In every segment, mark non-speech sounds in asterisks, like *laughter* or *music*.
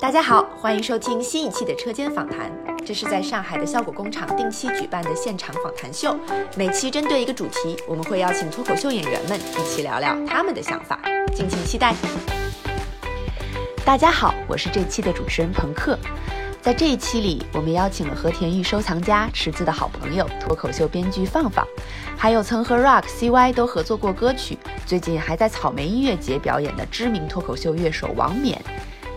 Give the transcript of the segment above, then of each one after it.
大家好，欢迎收听新一期的车间访谈。这是在上海的效果工厂定期举办的现场访谈秀，每期针对一个主题，我们会邀请脱口秀演员们一起聊聊他们的想法，敬请期待。大家好，我是这期的主持人朋克。在这一期里，我们邀请了和田玉收藏家池子的好朋友脱口秀编剧放放，还有曾和 Rock、CY 都合作过歌曲，最近还在草莓音乐节表演的知名脱口秀乐手王冕。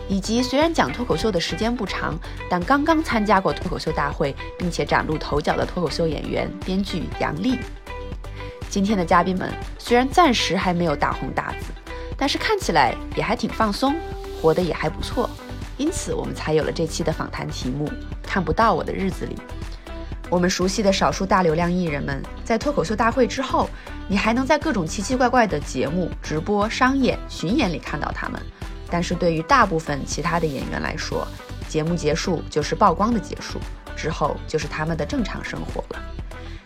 以及虽然讲脱口秀的时间不长，但刚刚参加过脱口秀大会，并且崭露头角的脱口秀演员、编剧杨笠。今天的嘉宾们虽然暂时还没有大红大紫，但是看起来也还挺放松，活得也还不错，因此我们才有了这期的访谈题目《看不到我的日子里》。我们熟悉的少数大流量艺人们，在脱口秀大会之后，你还能在各种奇奇怪怪的节目、直播、商演、巡演里看到他们。但是对于大部分其他的演员来说，节目结束就是曝光的结束，之后就是他们的正常生活了。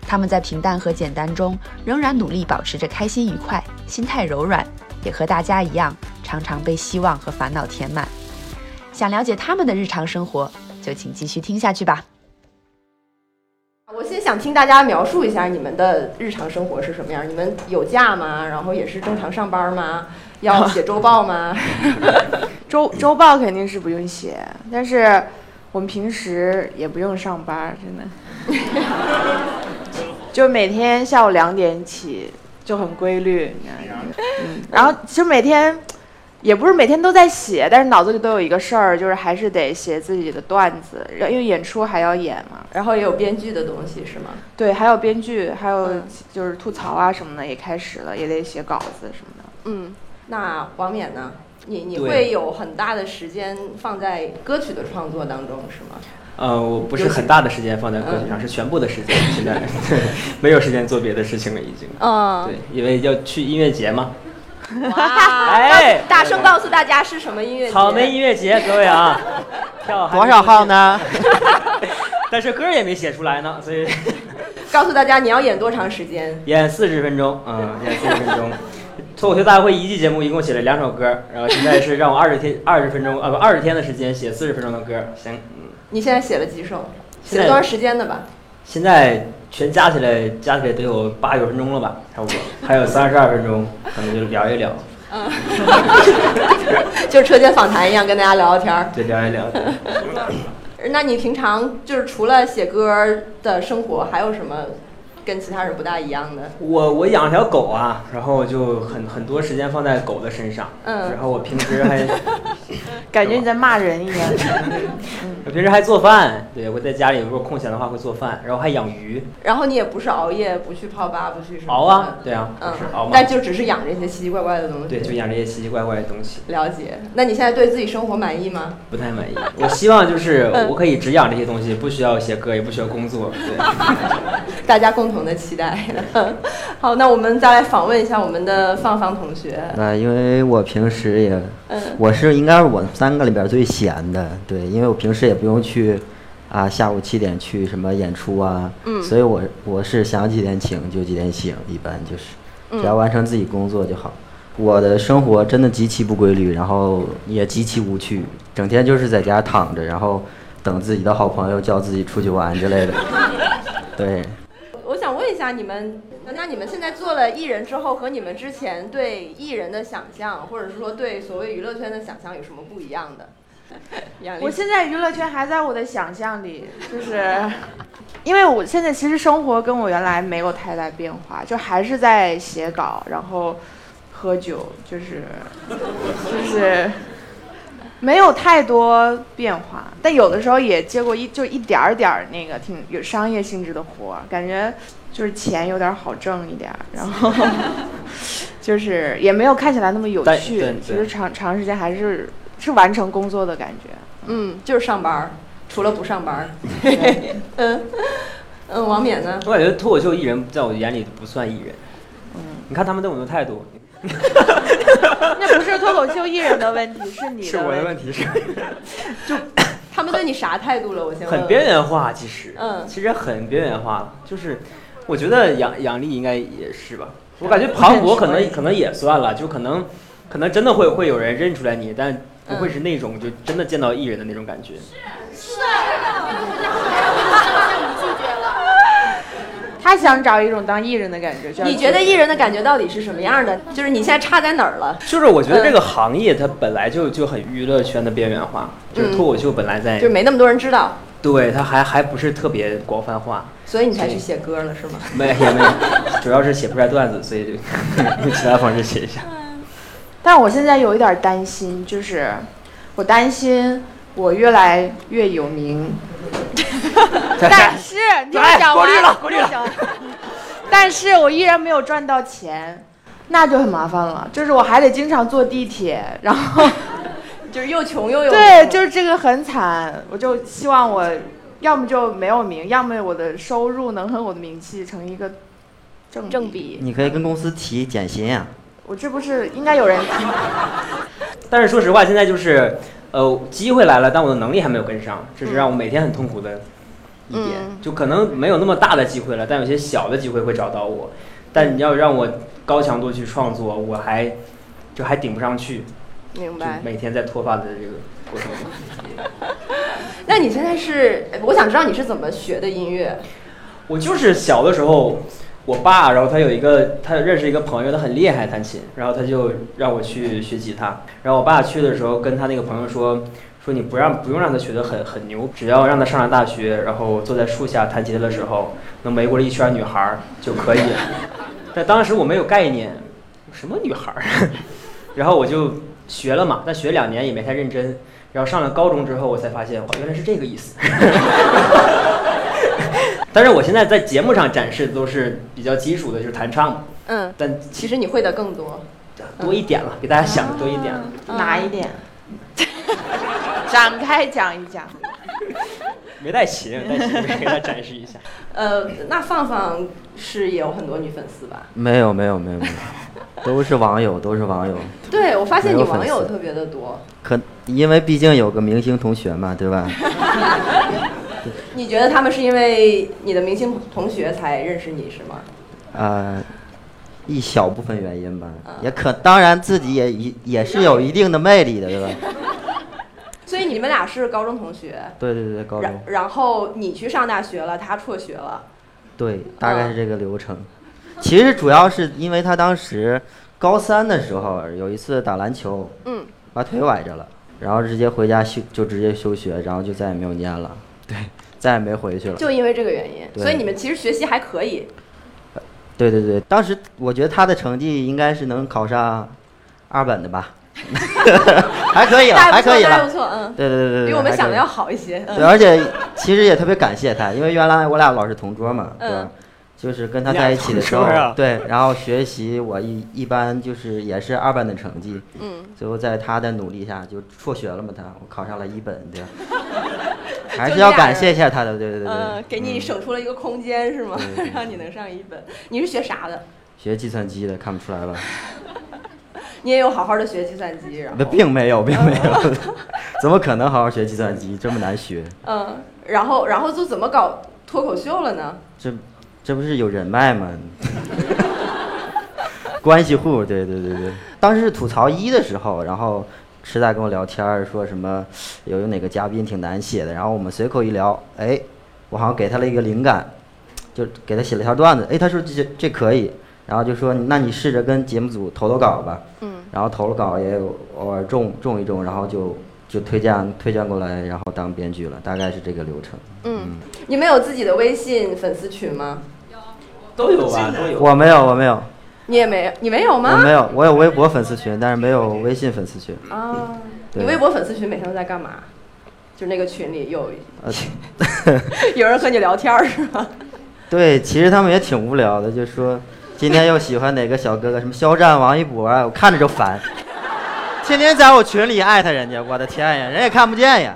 他们在平淡和简单中，仍然努力保持着开心愉快，心态柔软，也和大家一样，常常被希望和烦恼填满。想了解他们的日常生活，就请继续听下去吧。我先想听大家描述一下你们的日常生活是什么样。你们有假吗？然后也是正常上班吗？要写周报吗？*laughs* 周周报肯定是不用写，但是我们平时也不用上班，真的。*laughs* 就每天下午两点起，就很规律。嗯，然后其实每天也不是每天都在写，但是脑子里都有一个事儿，就是还是得写自己的段子，因为演出还要演嘛。然后也有编剧的东西是吗？对，还有编剧，还有就是吐槽啊什么的也开始了，也得写稿子什么的。嗯。那王冕呢？你你会有很大的时间放在歌曲的创作当中，是吗？呃，我不是很大的时间放在歌曲上，是全部的时间。现在 *laughs* 没有时间做别的事情了，已经。嗯。对，因为要去音乐节嘛。哇！哎，大声告诉大家是什么音乐节？草莓音乐节，各位啊，*laughs* 票多少号呢？*laughs* 但是歌也没写出来呢，所以。*laughs* 告诉大家你要演多长时间？演四十分钟，嗯，演四十分钟。脱口秀大会一季节目一共写了两首歌，然后现在是让我二十天二十分钟啊不二十天的时间写四十分钟的歌，行，嗯。你现在写了几首？写了多长时间的吧？现在全加起来加起来得有八九分钟了吧，差不多，还有三十二分钟，*laughs* 可能就聊一聊。嗯，*laughs* 就是车间访谈一样跟大家聊聊天儿。对，聊一聊。*laughs* 那你平常就是除了写歌的生活，还有什么？跟其他人不大一样的。我我养了条狗啊，然后就很很多时间放在狗的身上。嗯。然后我平时还 *laughs* 感觉你在骂人一样。*laughs* 我平时还做饭，对我在家里如果空闲的话会做饭，然后还养鱼。然后你也不是熬夜，不去泡吧，不去什么。熬啊，对啊，嗯，熬。但就只是养这些奇奇怪怪的东西。对，就养这些奇奇怪怪的东西。了解。那你现在对自己生活满意吗？不太满意。我希望就是我可以只养这些东西，不需要写歌，也不需要工作。对。*laughs* 大家共同。的期待。*laughs* 好，那我们再来访问一下我们的放放同学。那因为我平时也，我是应该是我三个里边最闲的，对，因为我平时也不用去啊，下午七点去什么演出啊，嗯，所以我我是想几点请就几点醒，一般就是只要完成自己工作就好。我的生活真的极其不规律，然后也极其无趣，整天就是在家躺着，然后等自己的好朋友叫自己出去玩之类的，*laughs* 对。问一下你们，那你们现在做了艺人之后，和你们之前对艺人的想象，或者是说对所谓娱乐圈的想象有什么不一样的？*laughs* 我现在娱乐圈还在我的想象里，就是 *laughs* 因为我现在其实生活跟我原来没有太大变化，就还是在写稿，然后喝酒，就是就是。没有太多变化，但有的时候也接过一就一点儿点儿那个挺有商业性质的活儿，感觉就是钱有点好挣一点儿，然后 *laughs* 就是也没有看起来那么有趣，其实长长时间还是是完成工作的感觉，嗯，就是上班，除了不上班，*laughs* 嗯嗯，王冕呢？我感觉脱口秀艺人在我眼里不算艺人，嗯，你看他们对我的态度。*laughs* *laughs* 那不是脱口秀艺人的问题，是你的。是我的问题是，*laughs* 就他们对你啥态度了？我先很边缘化，其实，嗯，其实很边缘化。就是我觉得杨杨笠应该也是吧。我感觉庞博可能可能也算了，就可能可能真的会会有人认出来你，但不会是那种就真的见到艺人的那种感觉。是。他想找一种当艺人的感觉。你觉得艺人的感觉到底是什么样的？就是你现在差在哪儿了？就是我觉得这个行业它本来就就很娱乐圈的边缘化，就是脱口秀本来在就没那么多人知道。对，它还还不是特别广泛化。所以你才去写歌了是吗？*laughs* 没也没有，主要是写不出来段子，所以就 *laughs* 用其他方式写一下。但我现在有一点担心，就是我担心我越来越有名。*laughs* 但是你讲过滤了，过滤了。但是我依然没有赚到钱，那就很麻烦了。就是我还得经常坐地铁，然后 *laughs* 就是又穷又有对，就是这个很惨。我就希望我要么就没有名，要么我的收入能和我的名气成一个正正比。你可以跟公司提减薪啊。我这不是应该有人听？*laughs* 但是说实话，现在就是。呃，机会来了，但我的能力还没有跟上，这是让我每天很痛苦的一点。就可能没有那么大的机会了，但有些小的机会会找到我。但你要让我高强度去创作，我还就还顶不上去。明白。每天在脱发的这个过程中。*laughs* 那你现在是？我想知道你是怎么学的音乐？我就是小的时候。我爸，然后他有一个，他认识一个朋友，他很厉害弹琴，然后他就让我去学吉他。然后我爸去的时候，跟他那个朋友说，说你不让不用让他学得很很牛，只要让他上了大学，然后坐在树下弹吉他的时候，能围过了一圈女孩儿就可以。但当时我没有概念，什么女孩儿？*laughs* 然后我就学了嘛，但学两年也没太认真。然后上了高中之后，我才发现，哇，原来是这个意思。但是我现在在节目上展示的都是比较基础的，就是弹唱。嗯，但其实你会的更多，多一点了，比大家想的多一点了。哪一点？*laughs* 展开讲一讲。没带琴，带琴给大家展示一下。*laughs* 呃，那放放是也有很多女粉丝吧？没有没有没有没有，都是网友，*laughs* 都是网友。对，我发现你网友特别的多。可因为毕竟有个明星同学嘛，对吧？你觉得他们是因为你的明星同学才认识你是吗？呃，一小部分原因吧，也可当然自己也一也是有一定的魅力的，对吧？*laughs* 所以你们俩是高中同学？对对对，高中。然后你去上大学了，他辍学了。对，大概是这个流程。其实主要是因为他当时高三的时候有一次打篮球，嗯，把腿崴着了，然后直接回家休就直接休学，然后就再也没有念了。对，再也没回去了。就因为这个原因，所以你们其实学习还可以。对对对，当时我觉得他的成绩应该是能考上二本的吧，*laughs* 还可以了，*laughs* 还可以了，不错，嗯。对对对对，比我们想的要好一些。对，而且其实也特别感谢他，因为原来我俩老是同桌嘛，对吧？就是跟他在一起的时候，对，然后学习我一一般就是也是二班的成绩，嗯，最后在他的努力下就辍学了嘛，他我考上了一本，对，*laughs* 还是要感谢一下他的，对对对对，给你省出了一个空间是吗？*laughs* 让你能上一本。你是学啥的？学计算机的，看不出来吧？*laughs* 你也有好好的学计算机，然后并没有，并没有，怎么可能好好学计算机？这么难学？嗯，然后然后就怎么搞脱口秀了呢？这。这不是有人脉吗？*laughs* 关系户，对对对对。当时是吐槽一的时候，然后池仔跟我聊天说什么有有哪个嘉宾挺难写的，然后我们随口一聊，哎，我好像给他了一个灵感，就给他写了一条段子，哎，他说这这可以，然后就说那你试着跟节目组投投稿吧，嗯，然后投了稿也有偶尔中中一中，然后就就推荐推荐过来，然后当编剧了，大概是这个流程。嗯，你们有自己的微信粉丝群吗？都有吧，都有。我没有，我没有。你也没有，你没有吗？我没有，我有微博粉丝群，但是没有微信粉丝群。啊，你微博粉丝群每天都在干嘛？就那个群里有，*laughs* 有人和你聊天是吗？对，其实他们也挺无聊的，就说今天又喜欢哪个小哥哥，什么肖战、王一博啊，我看着就烦。天天在我群里艾特人家，我的天呀，人也看不见呀，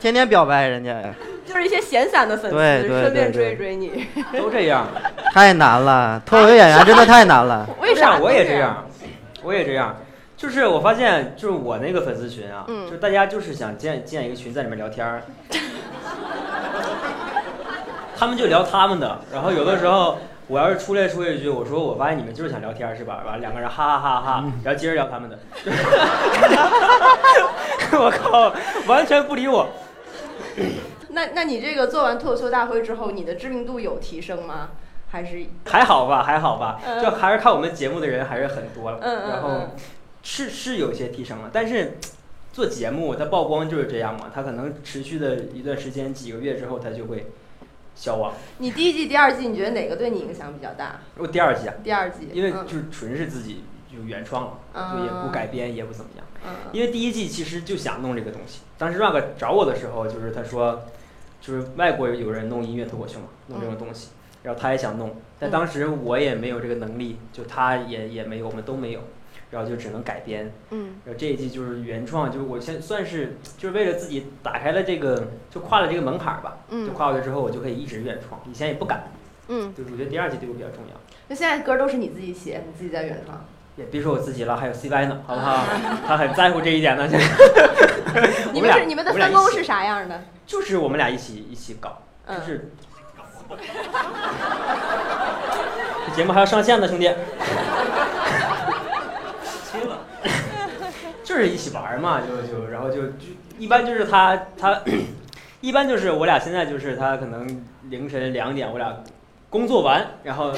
天天表白人家呀。就是一些闲散的粉丝，顺便追追你，*laughs* 都这样，*laughs* 太难了。脱口秀演员真的太难了。*laughs* 为啥？我也这样，我也这样。就是我发现，就是我那个粉丝群啊，就大家就是想建建一个群，在里面聊天儿。他们就聊他们的，然后有的时候我要是出来说一句，我说我发现你们就是想聊天是吧？完两个人哈哈哈哈，然后接着聊他们的。我靠，完全不理我。那那你这个做完脱口秀大会之后，你的知名度有提升吗？还是还好吧，还好吧，就还是看我们节目的人还是很多了。然后是是有些提升了，但是做节目它曝光就是这样嘛，它可能持续的一段时间几个月之后，它就会消亡。你第一季、第二季，你觉得哪个对你影响比较大？我第二季啊。第二季。因为就是纯是自己就原创了，就也不改编，也不怎么样。嗯。因为第一季其实就想弄这个东西，当时 Rug 找我的时候，就是他说，就是外国有人弄音乐脱口秀嘛，弄这种东西。然后他也想弄，但当时我也没有这个能力，就他也也没有，我们都没有，然后就只能改编。嗯。然后这一季就是原创，就是我先算是就是为了自己打开了这个，就跨了这个门槛吧。嗯。就跨过去之后，我就可以一直原创，以前也不敢。嗯。就我觉得第二季对我比较重要。那现在歌都是你自己写，你自己在原创？也别说我自己了，还有 CY 呢，*laughs* 好不好？他很在乎这一点呢。*laughs* 你们是你们的分工是啥样的？就是我们俩一起一起搞，就是。*laughs* 这节目还要上线呢，兄弟。亲了，就是一起玩嘛，就就然后就就一般就是他他，一般就是我俩现在就是他可能凌晨两点我俩工作完，然后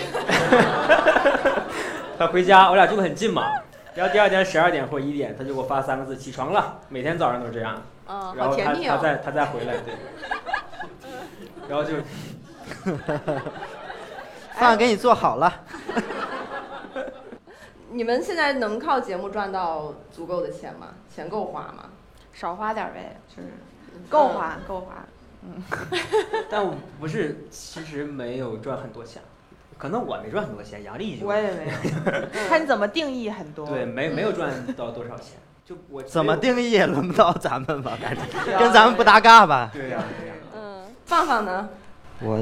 他回家，我俩住的很近嘛，然后第二天十二点或一点他就给我发三个字起床了，每天早上都这样。然后他他再他再回来对，*laughs* 然后就。*laughs* 饭给你做好了。*laughs* 你们现在能靠节目赚到足够的钱吗？钱够花吗？少花点呗，就是够花够花。嗯。但我不是，其实没有赚很多钱，可能我没赚很多钱，杨丽就。我也没有。*laughs* 看你怎么定义很多。对，没没有赚到多少钱，就我。怎么定义也轮不到咱们吧？*laughs* 感觉跟咱们不搭嘎吧？对呀对呀。嗯，放放呢？我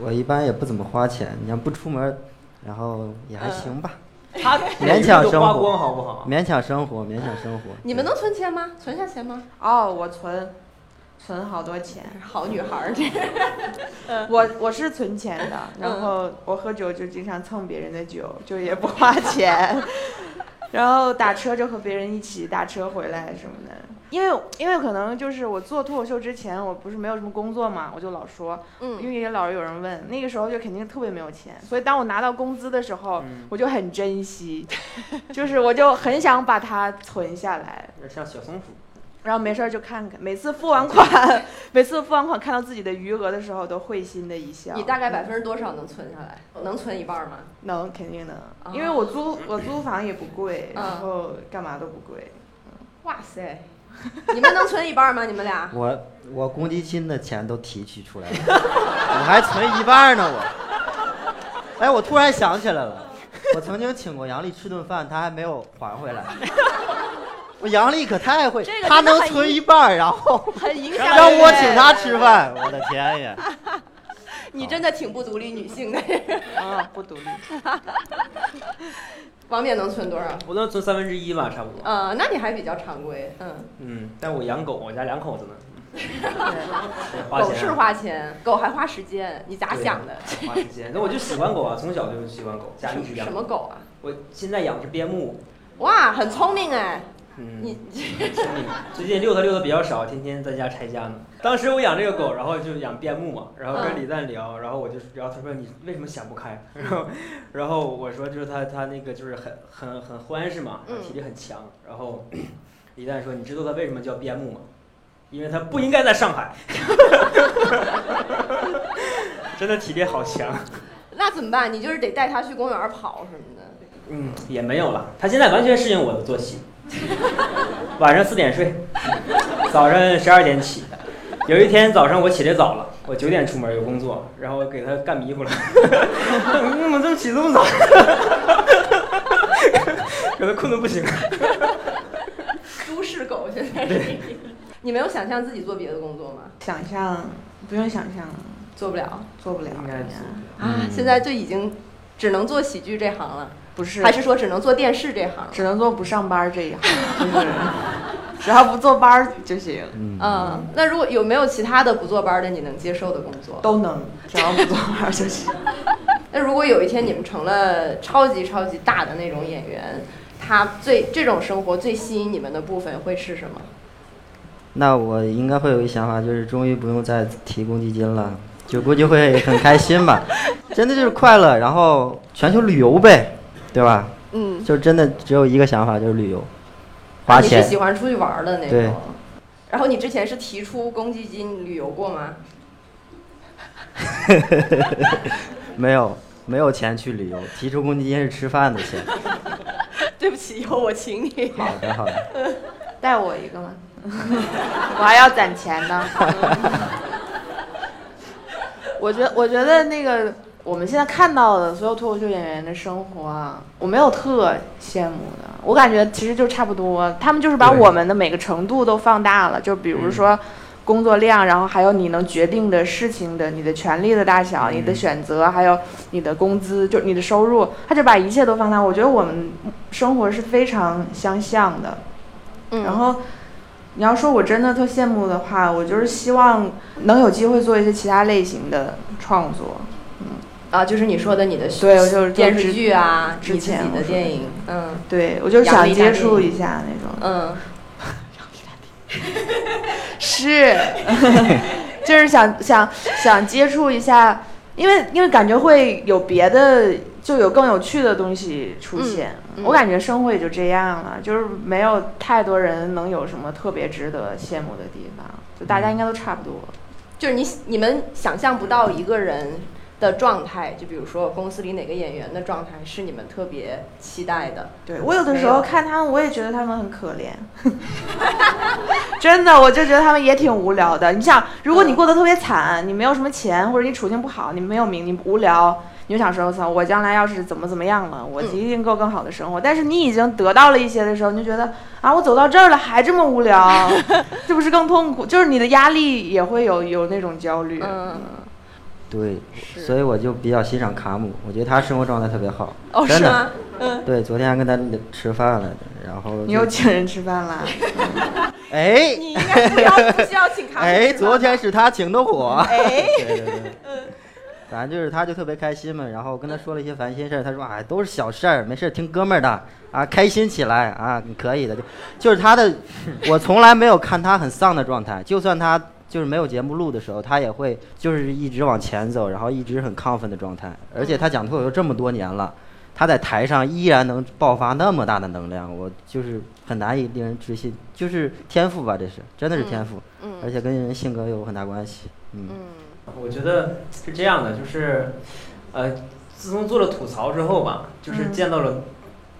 我一般也不怎么花钱，你要不出门，然后也还行吧。他勉强生活，*laughs* 好不好？勉强生活，勉强生活。你们能存钱吗？存下钱吗？哦，我存，存好多钱。好女孩儿，这。*laughs* 我我是存钱的，然后我喝酒就经常蹭别人的酒，就也不花钱。*laughs* 然后打车就和别人一起打车回来什么的。因为因为可能就是我做脱口秀之前，我不是没有什么工作嘛，我就老说，嗯，因为也老是有人问，那个时候就肯定特别没有钱，所以当我拿到工资的时候，我就很珍惜，*laughs* 就是我就很想把它存下来，像小松鼠，然后没事儿就看看，每次付完款，*laughs* 每次付完款看到自己的余额的时候，都会心的一笑。你大概百分之多少能存下来？能存一半吗？能，肯定能，因为我租我租房也不贵，然后干嘛都不贵。哇塞！你们能存一半吗？你们俩？*laughs* 我我公积金的钱都提取出来了，*laughs* 我还存一半呢。我，哎，我突然想起来了，我曾经请过杨丽吃顿饭，她还没有还回来。我杨丽可太会，她能存一半，然后 *laughs* 很影响让我请她吃饭。我的天呀！*laughs* 你真的挺不独立女性的。*laughs* 啊，不独立。王冕能存多少？我能存三分之一吧，差不多。呃，那你还比较常规，嗯。嗯，但我养狗，我家两口子呢。狗是花钱，狗还花时间，你咋想的？花时间，那我就喜欢狗啊，从小就喜欢狗，家一直养。什么狗啊？我现在养的是边牧。哇，很聪明哎。嗯，你最近遛它遛的比较少，天天在家拆家呢。*laughs* 当时我养这个狗，然后就养边牧嘛，然后跟李诞聊，然后我就，然后他说你为什么想不开？*laughs* 然后，然后我说就是他他那个就是很很很欢实嘛，体力很强。然后 *coughs* 李诞说你知道它为什么叫边牧吗？因为它不应该在上海。*laughs* 真的体力好强。那怎么办？你就是得带它去公园跑什么的。嗯，也没有了，它现在完全适应我的作息。*laughs* 晚上四点睡，早上十二点起。有一天早上我起得早了，我九点出门有工作，然后我给他干迷糊了。你怎么这么起这么早？*laughs* 给他困得不行。都市狗现在是。你没有想象自己做别的工作吗？想象，不用想象，做不了，做不了。应该啊，现在就已经只能做喜剧这行了。不是，还是说只能做电视这行？只能做不上班这一行，*laughs* 只要不坐班就行。嗯，那如果有没有其他的不坐班的你能接受的工作？都能，只要不坐班就行。那如果有一天你们成了超级超级大的那种演员，他最这种生活最吸引你们的部分会是什么？那我应该会有一想法，就是终于不用再提公积金了，就估计会很开心吧。真的就是快乐，然后全球旅游呗，对吧？嗯，就真的只有一个想法，就是旅游，花钱。你是喜欢出去玩的那种。然后你之前是提出公积金旅游过吗？*laughs* 没有，没有钱去旅游。提出公积金是吃饭的钱。*laughs* 对不起，以后我请你。好的，好的。*laughs* 带我一个吗？我还要攒钱呢。我觉，我觉得那个我们现在看到的所有脱口秀演员的生活啊，我没有特羡慕的。我感觉其实就差不多，他们就是把我们的每个程度都放大了。就比如说工作量，然后还有你能决定的事情的、你的权利的大小、你的选择，还有你的工资，就你的收入，他就把一切都放大。我觉得我们生活是非常相像的。嗯然后，你要说我真的特羡慕的话，我就是希望能有机会做一些其他类型的创作。嗯，啊，就是你说的你的对，我就是电视剧啊，之前的电影，嗯，对我就是想接触一下那种，嗯，*laughs* 是，*laughs* 就是想想想接触一下，因为因为感觉会有别的。就有更有趣的东西出现，我感觉生活也就这样了，就是没有太多人能有什么特别值得羡慕的地方，就大家应该都差不多。就是你你们想象不到一个人的状态，就比如说公司里哪个演员的状态是你们特别期待的。对我有的时候看他们，我也觉得他们很可怜，*laughs* 真的，我就觉得他们也挺无聊的。你想，如果你过得特别惨，你没有什么钱，或者你处境不好，你没有名，你无聊。你就想说，我操，我将来要是怎么怎么样了，我一定过更好的生活。但是你已经得到了一些的时候，你就觉得啊，我走到这儿了还这么无聊，*laughs* 这不是更痛苦？就是你的压力也会有有那种焦虑。嗯，对，所以我就比较欣赏卡姆，我觉得他生活状态特别好。哦，是吗？嗯，对，昨天还跟他吃饭了，然后你又请人吃饭了？*laughs* 哎，你应该不要 *laughs* 不需要请卡姆。哎，昨天是他请的我。哎，*laughs* 对对对。反正就是，他就特别开心嘛，然后跟他说了一些烦心事儿，他说哎，都是小事儿，没事，听哥们儿的啊，开心起来啊，你可以的，就就是他的，我从来没有看他很丧的状态，就算他就是没有节目录的时候，他也会就是一直往前走，然后一直很亢奋的状态，而且他讲脱口秀这么多年了，他在台上依然能爆发那么大的能量，我就是很难以令人置信，就是天赋吧，这是真的是天赋，嗯，而且跟人性格有很大关系，嗯。我觉得是这样的，就是，呃，自从做了吐槽之后吧，就是见到了，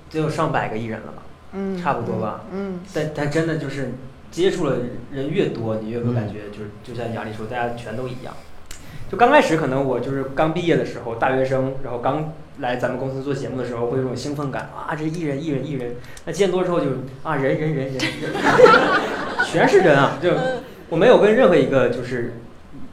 得有上百个艺人了吧，嗯，差不多吧，嗯，但但真的就是接触了人越多，你越会感觉就是就像杨丽说，大家全都一样。就刚开始可能我就是刚毕业的时候，大学生，然后刚来咱们公司做节目的时候，会有种兴奋感啊，这艺人艺人艺人。那见多之后就啊，人人人人人，*laughs* 全是人啊，就我没有跟任何一个就是。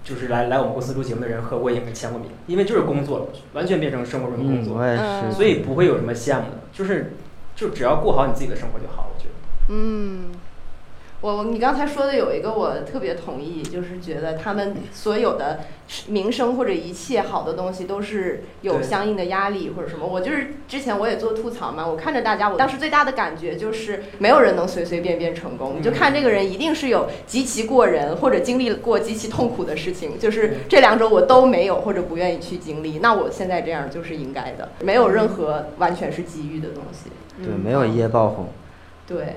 就是来来我们公司录节目的人合过影签过名，因为就是工作了，完全变成生活中的工作，所以不会有什么羡慕的，就是就只要过好你自己的生活就好，我觉得。嗯。我你刚才说的有一个我特别同意，就是觉得他们所有的名声或者一切好的东西都是有相应的压力或者什么。我就是之前我也做吐槽嘛，我看着大家，我当时最大的感觉就是没有人能随随便便成功，你就看这个人一定是有极其过人或者经历过极其痛苦的事情，就是这两种我都没有或者不愿意去经历，那我现在这样就是应该的，没有任何完全是机遇的东西。对，没有一夜爆红。对。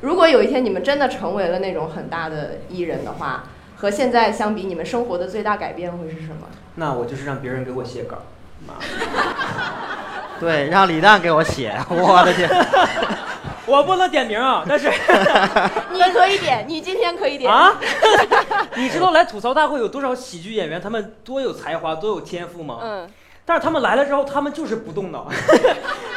如果有一天你们真的成为了那种很大的艺人的话，和现在相比，你们生活的最大改变会是什么？那我就是让别人给我写稿。妈 *laughs* 对，让李诞给我写。*laughs* 我的天！*laughs* 我不能点名啊，但是你可以点，你今天可以点啊。你知道来吐槽大会有多少喜剧演员，他们多有才华，多有天赋吗？嗯。但是他们来了之后，他们就是不动脑，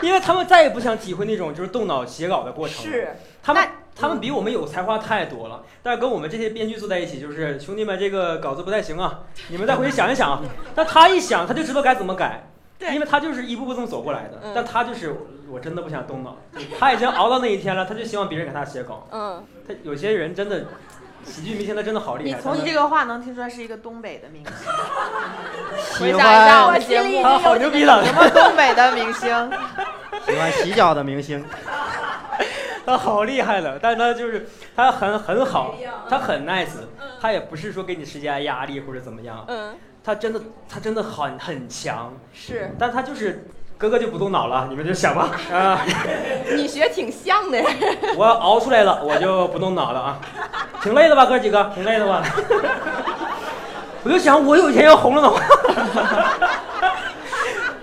因为他们再也不想体会那种就是动脑写稿的过程。是，他们他们比我们有才华太多了。但是跟我们这些编剧坐在一起，就是兄弟们，这个稿子不太行啊，你们再回去想一想啊。*laughs* 但他一想，他就知道该怎么改，因为他就是一步步这么走过来的。但他就是我真的不想动脑，他已经熬到那一天了，他就希望别人给他写稿。嗯，他有些人真的。喜剧明星他真的好厉害。你从你这个话能听出来是一个东北的明星。喜 *laughs* 回想一下我节目，他 *laughs* 好牛逼了，什么东北的明星？喜欢洗脚的明星，*laughs* 他好厉害了，但是他就是他很很好，他很 nice，他也不是说给你施加压力或者怎么样，嗯，他真的他真的很很强，是。但他就是哥哥就不动脑了，你们就想吧。*laughs* 啊，你学挺像的呀。*laughs* 我熬出来了，我就不动脑了啊，挺累的吧，哥几个，挺累的吧？我就想，我有一天要红了的话，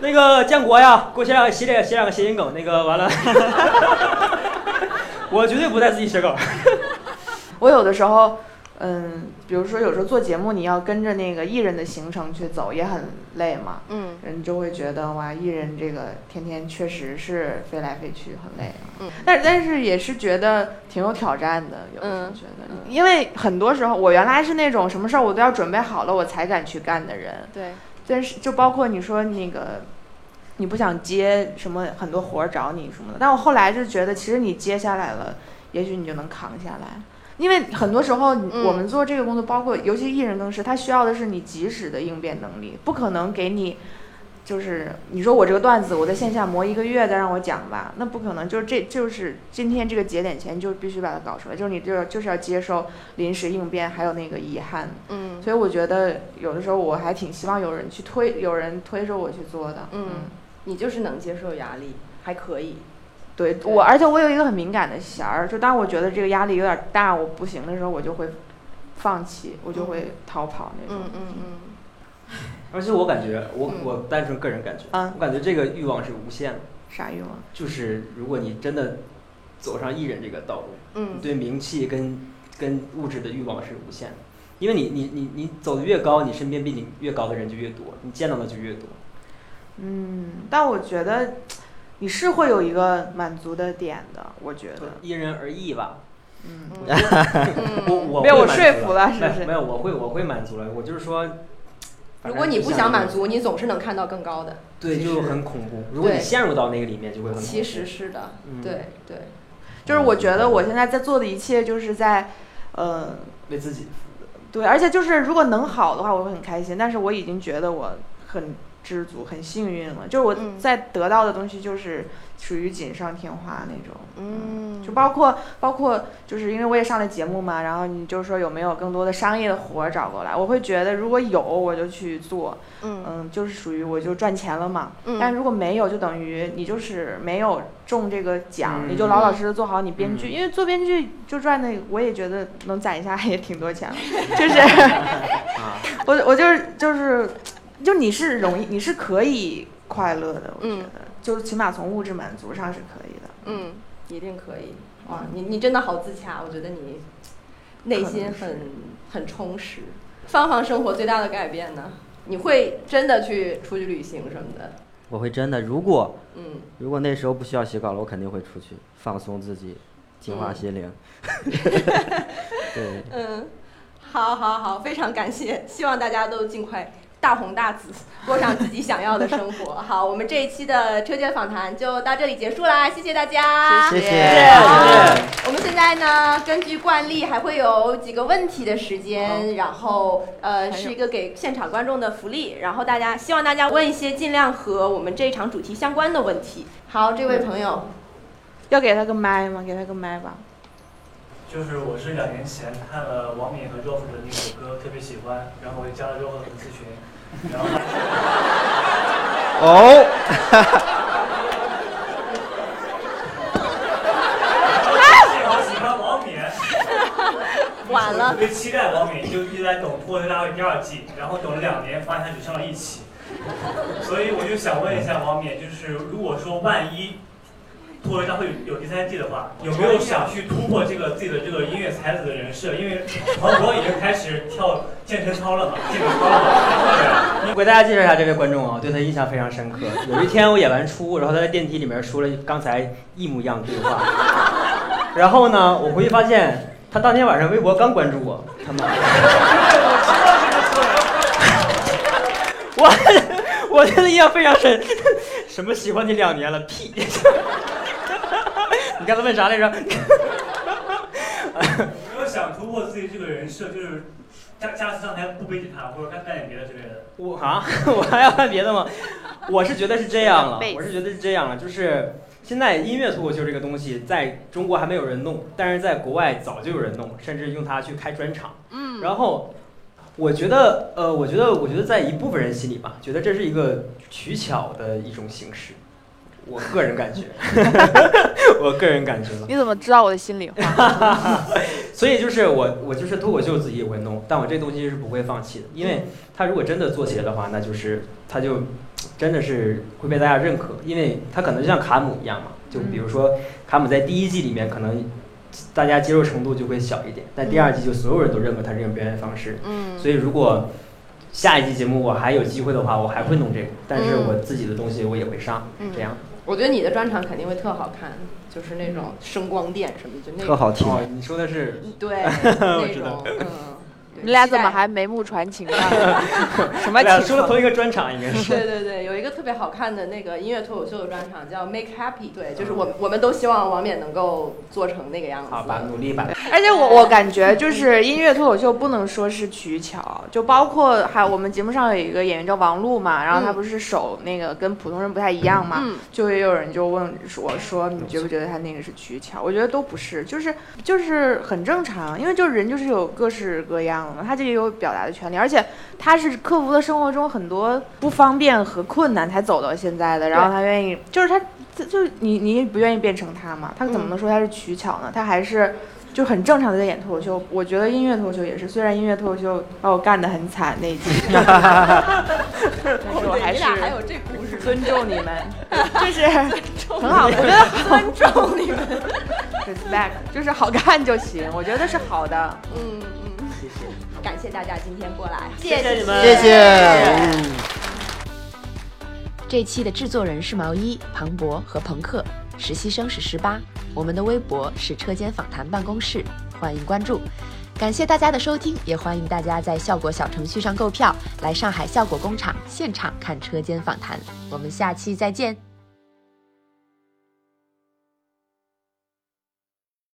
那个建国呀，给我写两个写两写两个谐音梗，那个完了，我绝对不带自己写稿。*laughs* 我有的时候，嗯，比如说有时候做节目，你要跟着那个艺人的行程去走，也很累嘛。嗯人就会觉得哇，艺人这个天天确实是飞来飞去，很累。嗯，但但是也是觉得挺有挑战的，有的时候嗯觉得，因为很多时候我原来是那种什么事儿我都要准备好了我才敢去干的人。对，但是就包括你说那个，你不想接什么很多活儿找你什么的，但我后来就觉得，其实你接下来了，也许你就能扛下来。因为很多时候，嗯我们做这个工作，包括尤其艺人更是，他需要的是你及时的应变能力，不可能给你，就是你说我这个段子我在线下磨一个月再让我讲吧，那不可能，就是这就是今天这个节点前你就必须把它搞出来，就是你就就是要接受临时应变，还有那个遗憾。嗯所以我觉得有的时候我还挺希望有人去推，有人推着我去做的。嗯，你就是能接受压力，还可以。对对我，而且我有一个很敏感的弦儿，就当我觉得这个压力有点大，我不行的时候，我就会放弃，我就会逃跑那种。嗯嗯嗯，*laughs* 而且我感觉，我嗯我单纯个人感觉，嗯我感觉这个欲望是无限的。啥欲望？就是如果你真的走上艺人这个道路，嗯你对名气跟跟物质的欲望是无限的，因为你你你你走的越高，你身边比你越高的人就越多，你见到的就越多。嗯，但我觉得你是会有一个满足的点的，我觉得。因人而异吧。嗯，我 *laughs* 我我被我说服了是不是没有，我会我会满足了。我就是说，如果你不想满，足，你总是能看到更高的。对，就很恐怖。如果你陷入到那个里面，就会很恐怖。其实是的，嗯对对，就是我觉得我现在在做的一切，就是在，呃，为自己对，而且就是如果能好的话，我会很开心。但是我已经觉得我很知足、很幸运了。就是我嗯。在得到的东西，就是属于锦上添花那种。嗯，就包括包括，就是因为我也上了节目嘛，然后你就说有没有更多的商业的活儿找过来？我会觉得如果有我就去做，嗯。嗯，就是属于我就赚钱了嘛。嗯。但如果没有，就等于你就是没有中这个奖，嗯。你就老老实实做好你编剧，嗯。因为做编剧就赚的，我也觉得能攒一下也挺多钱了，*laughs* 就是啊，*laughs* 我我就是就是，就你是容易，你是可以快乐的，我觉嗯得，就是起码从物质满足上是可以的。嗯，一定可以。哇，你你真的好自洽，我觉得你内心很很充实。芳芳生活最大的改变呢？你会真的去出去旅行什么的？我会真的，如果嗯，如果那时候不需要写稿了，我肯定会出去放松自己，净化心灵。*laughs* *laughs* 对，嗯，好，好，好，非常感谢，希望大家都尽快大红大紫，过上自己想要的生活。*laughs* 好，我们这一期的车间访谈就到这里结束啦，谢谢大家，谢谢我们现在呢，根据惯例还会有几个问题的时间，然后呃是一个给现场观众的福利，然后大家希望大家问一些尽量和我们这一场主题相关的问题。好，这位朋友，要给他个麦吗？给他个麦吧。就是我是两年前看了王敏和 Ralph 的那首歌，特别喜欢，然后我就加了 Ralph 的粉丝群，然后哦，*laughs* 我喜欢王敏，晚了。特别期待王敏，就一直在等《脱口秀大会》第二季，然后等了两年，发现他只上了一期，所以我就想问一下王敏，就是如果说万一脱口秀大会有第三季的话，有没有想去突破这个自己的这个音乐才子的人设？因为黄渤已经开始跳健身操了嘛，健身操了嘛，我给大家介绍一下这位观众啊，对他印象非常深刻。有一天我演完出，然后他在电梯里面说了刚才一模一样的对话，*laughs* 然后呢，我回去发现他当天晚上微博刚关注我，他妈，*laughs* 我 *laughs* 我对他印象非常深。什么喜欢你两年了？屁！你刚才问啥来着？有 *laughs* 没有想突破自己这个人设，就是下下次上台不背吉他，或者干干点别的之类的。我啊，*laughs* 我还要干别的吗？我是觉得是这样了，我是觉得是这样了，就是现在音乐脱口秀这个东西在中国还没有人弄，但是在国外早就有人弄，甚至用它去开专场。嗯，然后我觉得，呃，我觉得，我觉得在一部分人心里吧，觉得这是一个取巧的一种形式。我个人感觉，*laughs* 我个人感觉你怎么知道我的心里话？*laughs* 所以就是我，我就是脱口秀自己也会弄，但我这东西是不会放弃的，因为他如果真的做起来的话，那就是他就真的是会被大家认可，因为他可能就像卡姆一样嘛，就比如说卡姆在第一季里面可能大家接受程度就会小一点，但第二季就所有人都认可他这种表演方式，嗯，所以如果下一季节目我还有机会的话，我还会弄这个，但是我自己的东西我也会上，这样。我觉得你的专场肯定会特好看，就是那种声光电什么，就那特好听。你说的是对 *laughs* 那种嗯。你俩怎么还眉目传情呢？*laughs* 什么？*laughs* 说了同一个专场应该是。*laughs* 对对对，有一个特别好看的那个音乐脱口秀的专场叫 Make Happy，对，就是我我们都希望王冕能够做成那个样子。好吧，努力吧。而且我我感觉就是音乐脱口秀不能说是取巧，就包括还我们节目上有一个演员叫王璐嘛，然后他不是手那个跟普通人不太一样嘛，就也有人就问我说你觉不觉得他那个是取巧？我觉得都不是，就是就是很正常，因为就是人就是有各式各样。他这里有表达的权利，而且他是克服了生活中很多不方便和困难才走到现在的。然后他愿意，就是他，就是你，你不愿意变成他嘛？他怎么能说他是取巧呢？他还是就很正常的在演脱口秀。我觉得音乐脱口秀也是，虽然音乐脱口秀把我干得很惨那一集，*laughs* 但是我还是还有这故事，尊重你们，*laughs* 就是很好，我觉得 *laughs* 尊重你们，respect，就是好看就行，我觉得是好的，嗯。感谢大家今天过来，谢谢你们，谢谢。这期的制作人是毛衣、庞博和朋克，实习生是十八。我们的微博是车间访谈办公室，欢迎关注。感谢大家的收听，也欢迎大家在效果小程序上购票，来上海效果工厂现场看车间访谈。我们下期再见。